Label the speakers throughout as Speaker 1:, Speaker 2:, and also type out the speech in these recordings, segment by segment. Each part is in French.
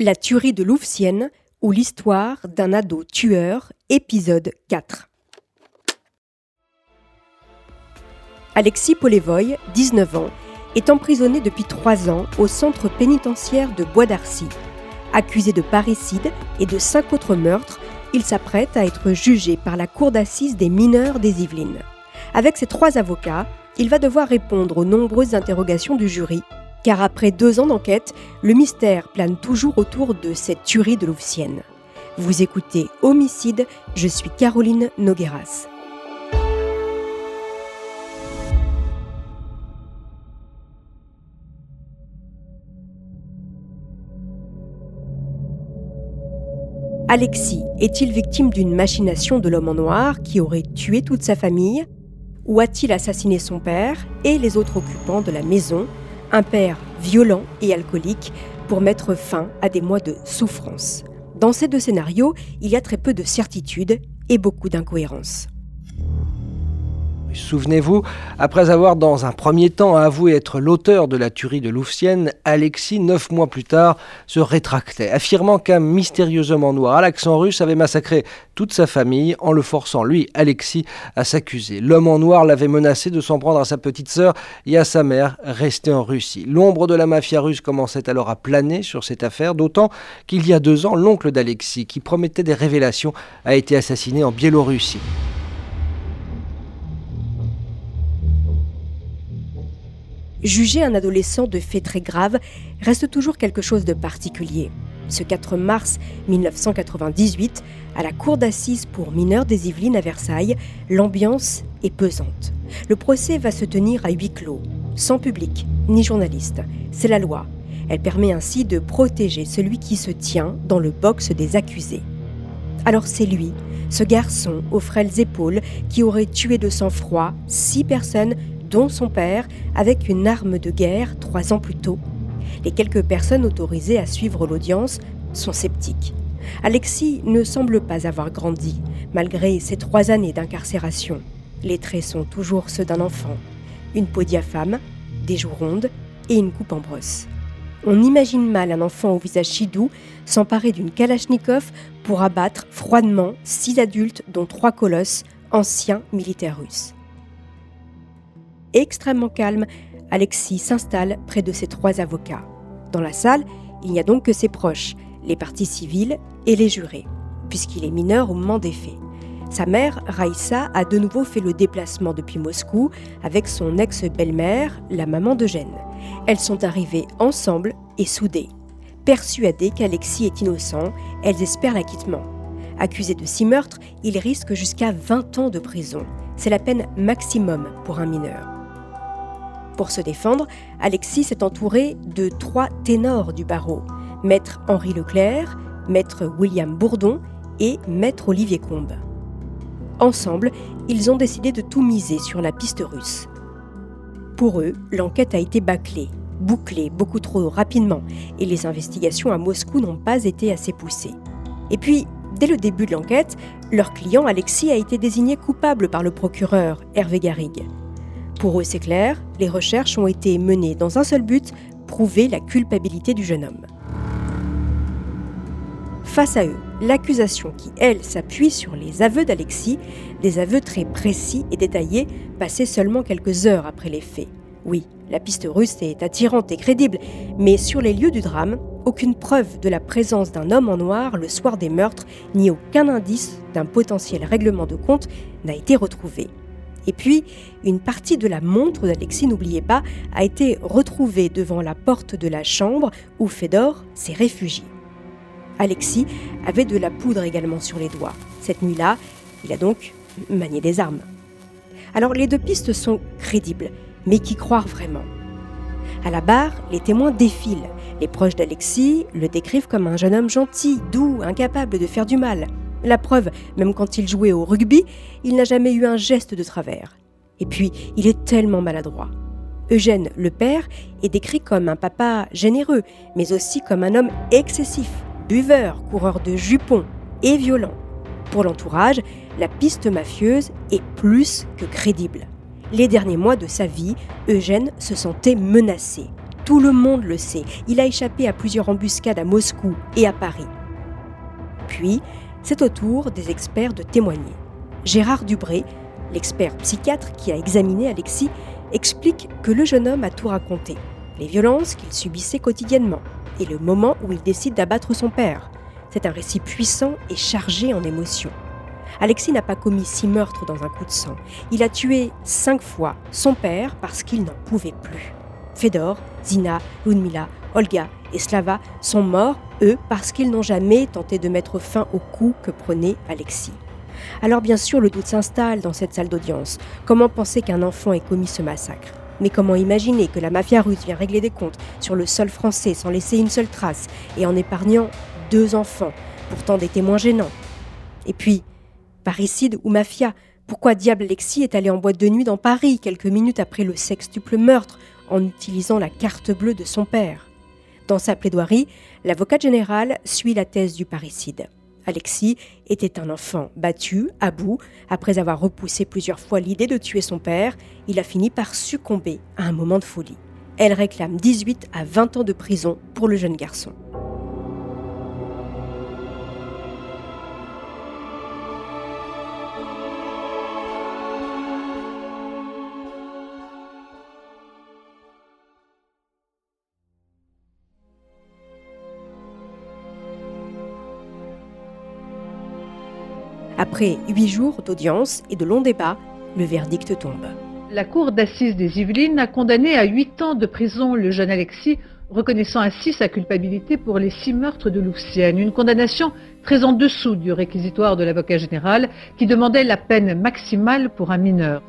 Speaker 1: La tuerie de Louvciennes ou l'histoire d'un ado tueur, épisode 4. Alexis Polevoy, 19 ans, est emprisonné depuis 3 ans au centre pénitentiaire de Bois d'Arcy. Accusé de parricide et de cinq autres meurtres, il s'apprête à être jugé par la cour d'assises des mineurs des Yvelines. Avec ses trois avocats, il va devoir répondre aux nombreuses interrogations du jury, car après deux ans d'enquête, le mystère plane toujours autour de cette tuerie de Louvciennes. Vous écoutez Homicide, je suis Caroline Nogueras. Alexis est-il victime d'une machination de l'homme en noir qui aurait tué toute sa famille? Ou a-t-il assassiné son père et les autres occupants de la maison, un père violent et alcoolique, pour mettre fin à des mois de souffrance? Dans ces deux scénarios, il y a très peu de certitude et beaucoup d'incohérences.
Speaker 2: Souvenez-vous, après avoir dans un premier temps avoué être l'auteur de la tuerie de Louvciennes, Alexis, neuf mois plus tard, se rétractait, affirmant qu'un mystérieux homme en noir à l'accent russe avait massacré toute sa famille en le forçant, lui, Alexis, à s'accuser. L'homme en noir l'avait menacé de s'en prendre à sa petite sœur et à sa mère, restée en Russie. L'ombre de la mafia russe commençait alors à planer sur cette affaire, d'autant qu'il y a deux ans, l'oncle d'Alexis, qui promettait des révélations, a été assassiné en Biélorussie.
Speaker 1: Juger un adolescent de faits très graves reste toujours quelque chose de particulier. Ce 4 mars 1998, à la cour d'assises pour mineurs des Yvelines à Versailles, l'ambiance est pesante. Le procès va se tenir à huis clos, sans public ni journaliste. C'est la loi. Elle permet ainsi de protéger celui qui se tient dans le box des accusés. Alors c'est lui, ce garçon aux frêles épaules, qui aurait tué de sang-froid six personnes dont son père, avec une arme de guerre trois ans plus tôt. Les quelques personnes autorisées à suivre l'audience sont sceptiques. Alexis ne semble pas avoir grandi, malgré ses trois années d'incarcération. Les traits sont toujours ceux d'un enfant. Une peau diaphane, des joues rondes et une coupe en brosse. On imagine mal un enfant au visage si doux s'emparer d'une kalachnikov pour abattre froidement six adultes, dont trois colosses, anciens militaires russes extrêmement calme, Alexis s'installe près de ses trois avocats. Dans la salle, il n'y a donc que ses proches, les parties civiles et les jurés, puisqu'il est mineur au moment des faits. Sa mère, Raïssa, a de nouveau fait le déplacement depuis Moscou avec son ex-belle-mère, la maman d'Eugène. Elles sont arrivées ensemble et soudées. Persuadées qu'Alexis est innocent, elles espèrent l'acquittement. Accusé de six meurtres, il risque jusqu'à 20 ans de prison. C'est la peine maximum pour un mineur. Pour se défendre, Alexis s'est entouré de trois ténors du barreau, maître Henri Leclerc, maître William Bourdon et maître Olivier Combe. Ensemble, ils ont décidé de tout miser sur la piste russe. Pour eux, l'enquête a été bâclée, bouclée beaucoup trop rapidement, et les investigations à Moscou n'ont pas été assez poussées. Et puis, dès le début de l'enquête, leur client Alexis a été désigné coupable par le procureur Hervé Garrigue. Pour eux, c'est clair, les recherches ont été menées dans un seul but, prouver la culpabilité du jeune homme. Face à eux, l'accusation qui, elle, s'appuie sur les aveux d'Alexis, des aveux très précis et détaillés, passés seulement quelques heures après les faits. Oui, la piste russe est attirante et crédible, mais sur les lieux du drame, aucune preuve de la présence d'un homme en noir le soir des meurtres, ni aucun indice d'un potentiel règlement de compte n'a été retrouvé. Et puis, une partie de la montre d'Alexis, n'oubliez pas, a été retrouvée devant la porte de la chambre où Fedor s'est réfugié. Alexis avait de la poudre également sur les doigts. Cette nuit-là, il a donc manié des armes. Alors les deux pistes sont crédibles, mais qui croire vraiment? À la barre, les témoins défilent. Les proches d'Alexis le décrivent comme un jeune homme gentil, doux, incapable de faire du mal. La preuve, même quand il jouait au rugby, il n'a jamais eu un geste de travers. Et puis, il est tellement maladroit. Eugène, le père, est décrit comme un papa généreux, mais aussi comme un homme excessif, buveur, coureur de jupons et violent. Pour l'entourage, la piste mafieuse est plus que crédible. Les derniers mois de sa vie, Eugène se sentait menacé. Tout le monde le sait, il a échappé à plusieurs embuscades à Moscou et à Paris. Puis, c'est au tour des experts de témoigner. Gérard Dubré, l'expert psychiatre qui a examiné Alexis, explique que le jeune homme a tout raconté, les violences qu'il subissait quotidiennement et le moment où il décide d'abattre son père. C'est un récit puissant et chargé en émotions. Alexis n'a pas commis six meurtres dans un coup de sang. Il a tué cinq fois son père parce qu'il n'en pouvait plus. Fedor, Zina, Ludmila, Olga et Slava sont morts, eux, parce qu'ils n'ont jamais tenté de mettre fin au coup que prenait Alexis. Alors bien sûr, le doute s'installe dans cette salle d'audience. Comment penser qu'un enfant ait commis ce massacre? Mais comment imaginer que la mafia russe vient régler des comptes sur le sol français sans laisser une seule trace et en épargnant deux enfants, pourtant des témoins gênants? Et puis, parricide ou mafia Pourquoi diable Alexis est allé en boîte de nuit dans Paris quelques minutes après le sextuple meurtre en utilisant la carte bleue de son père? Dans sa plaidoirie, l'avocat général suit la thèse du parricide. Alexis était un enfant battu, à bout. Après avoir repoussé plusieurs fois l'idée de tuer son père, il a fini par succomber à un moment de folie. Elle réclame 18 à 20 ans de prison pour le jeune garçon. Après huit jours d'audience et de longs débats, le verdict tombe.
Speaker 3: La cour d'assises des Yvelines a condamné à huit ans de prison le jeune Alexis, reconnaissant ainsi sa culpabilité pour les six meurtres de Louvcienne. Une condamnation très en dessous du réquisitoire de l'avocat général qui demandait la peine maximale pour un mineur.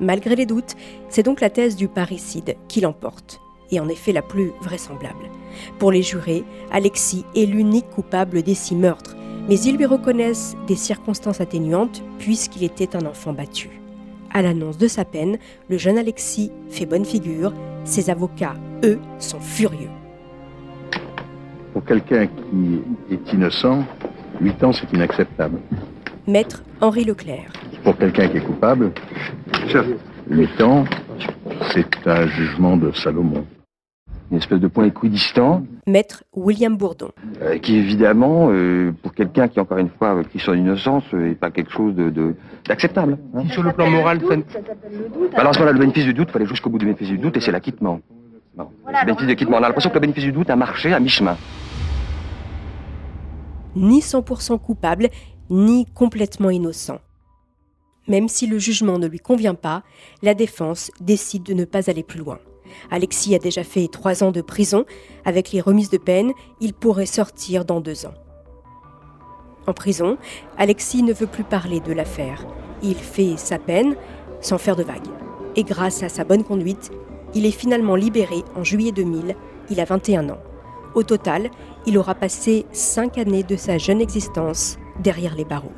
Speaker 1: Malgré les doutes, c'est donc la thèse du parricide qui l'emporte, et en effet la plus vraisemblable. Pour les jurés, Alexis est l'unique coupable des six meurtres, mais ils lui reconnaissent des circonstances atténuantes puisqu'il était un enfant battu. À l'annonce de sa peine, le jeune Alexis fait bonne figure, ses avocats, eux, sont furieux.
Speaker 4: Pour quelqu'un qui est innocent, 8 ans, c'est inacceptable.
Speaker 1: Maître Henri Leclerc.
Speaker 4: Pour quelqu'un qui est coupable, 8 ans, c'est un jugement de Salomon
Speaker 5: une espèce de point équidistant.
Speaker 1: Maître William Bourdon.
Speaker 5: Euh, qui évidemment, euh, pour quelqu'un qui, encore une fois, qui son innocence, n'est pas quelque chose de, d'acceptable.
Speaker 6: Hein. sur le plan moral, ça...
Speaker 5: Bah, alors, le bénéfice du doute, il fallait jusqu'au bout du bénéfice du doute, et c'est l'acquittement. le bénéfice de l'acquittement. On a l'impression que le bénéfice du doute a marché à mi-chemin.
Speaker 1: Ni 100% coupable, ni complètement innocent. Même si le jugement ne lui convient pas, la défense décide de ne pas aller plus loin. Alexis a déjà fait trois ans de prison. Avec les remises de peine, il pourrait sortir dans deux ans. En prison, Alexis ne veut plus parler de l'affaire. Il fait sa peine sans faire de vagues. Et grâce à sa bonne conduite, il est finalement libéré en juillet 2000. Il a 21 ans. Au total, il aura passé cinq années de sa jeune existence derrière les barreaux.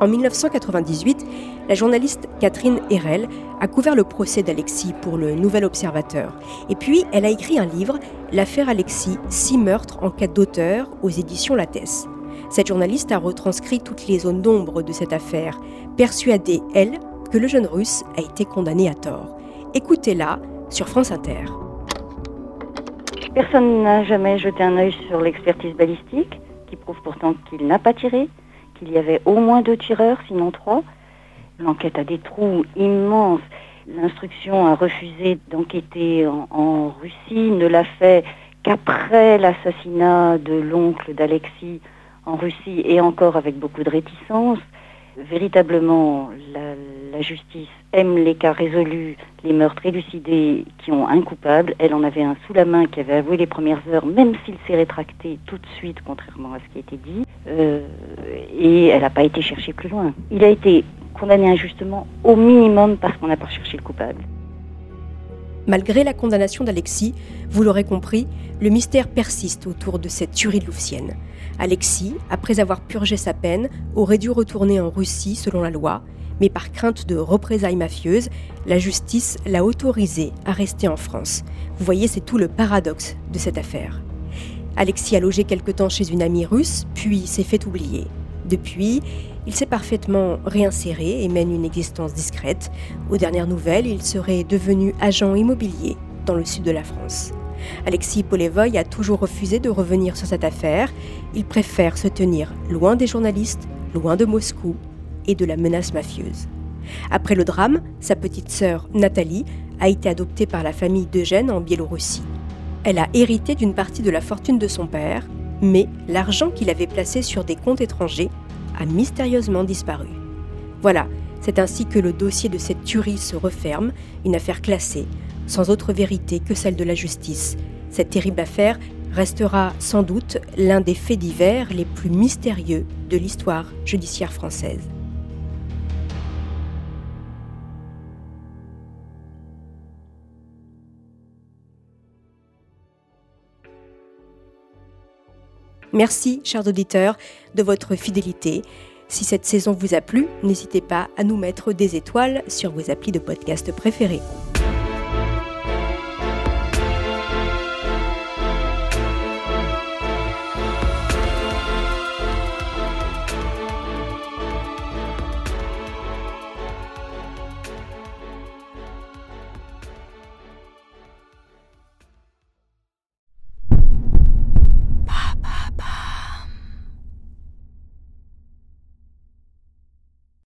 Speaker 1: En 1998, la journaliste Catherine Herel a couvert le procès d'Alexis pour le Nouvel Observateur. Et puis, elle a écrit un livre, L'affaire Alexis, six meurtres en cas d'auteur, aux éditions Lattès. Cette journaliste a retranscrit toutes les zones d'ombre de cette affaire, persuadée, elle, que le jeune russe a été condamné à tort. Écoutez-la sur France Inter.
Speaker 7: Personne n'a jamais jeté un œil sur l'expertise balistique, qui prouve pourtant qu'il n'a pas tiré. Il y avait au moins deux tireurs, sinon trois. L'enquête a des trous immenses. L'instruction a refusé d'enquêter en, Russie, ne l'a fait qu'après l'assassinat de l'oncle d'Alexis en Russie et encore avec beaucoup de réticence. Véritablement, la, la, justice aime les cas résolus, les meurtres élucidés qui ont un coupable. Elle en avait un sous la main qui avait avoué les premières heures, même s'il s'est rétracté tout de suite, contrairement à ce qui a été dit. Euh, et elle n'a pas été cherchée plus loin. Il a été condamné injustement au minimum parce qu'on n'a pas recherché le coupable.
Speaker 1: Malgré la condamnation d'Alexis, vous l'aurez compris, le mystère persiste autour de cette tuerie de Louvcienne. Alexis, après avoir purgé sa peine, aurait dû retourner en Russie selon la loi, mais par crainte de représailles mafieuses, la justice l'a autorisé à rester en France. Vous voyez, c'est tout le paradoxe de cette affaire. Alexis a logé quelque temps chez une amie russe, puis s'est fait oublier. Depuis, il s'est parfaitement réinséré et mène une existence discrète. Aux dernières nouvelles, il serait devenu agent immobilier dans le sud de la France. Alexis Polevoy a toujours refusé de revenir sur cette affaire. Il préfère se tenir loin des journalistes, loin de Moscou et de la menace mafieuse. Après le drame, sa petite sœur Nathalie a été adoptée par la famille d'Eugène en Biélorussie. Elle a hérité d'une partie de la fortune de son père, mais l'argent qu'il avait placé sur des comptes étrangers a mystérieusement disparu. Voilà, c'est ainsi que le dossier de cette tuerie se referme, une affaire classée, sans autre vérité que celle de la justice. Cette terrible affaire restera sans doute l'un des faits divers les plus mystérieux de l'histoire judiciaire française. Merci, chers auditeurs, de votre fidélité. Si cette saison vous a plu, n'hésitez pas à nous mettre des étoiles sur vos applis de podcast préférés.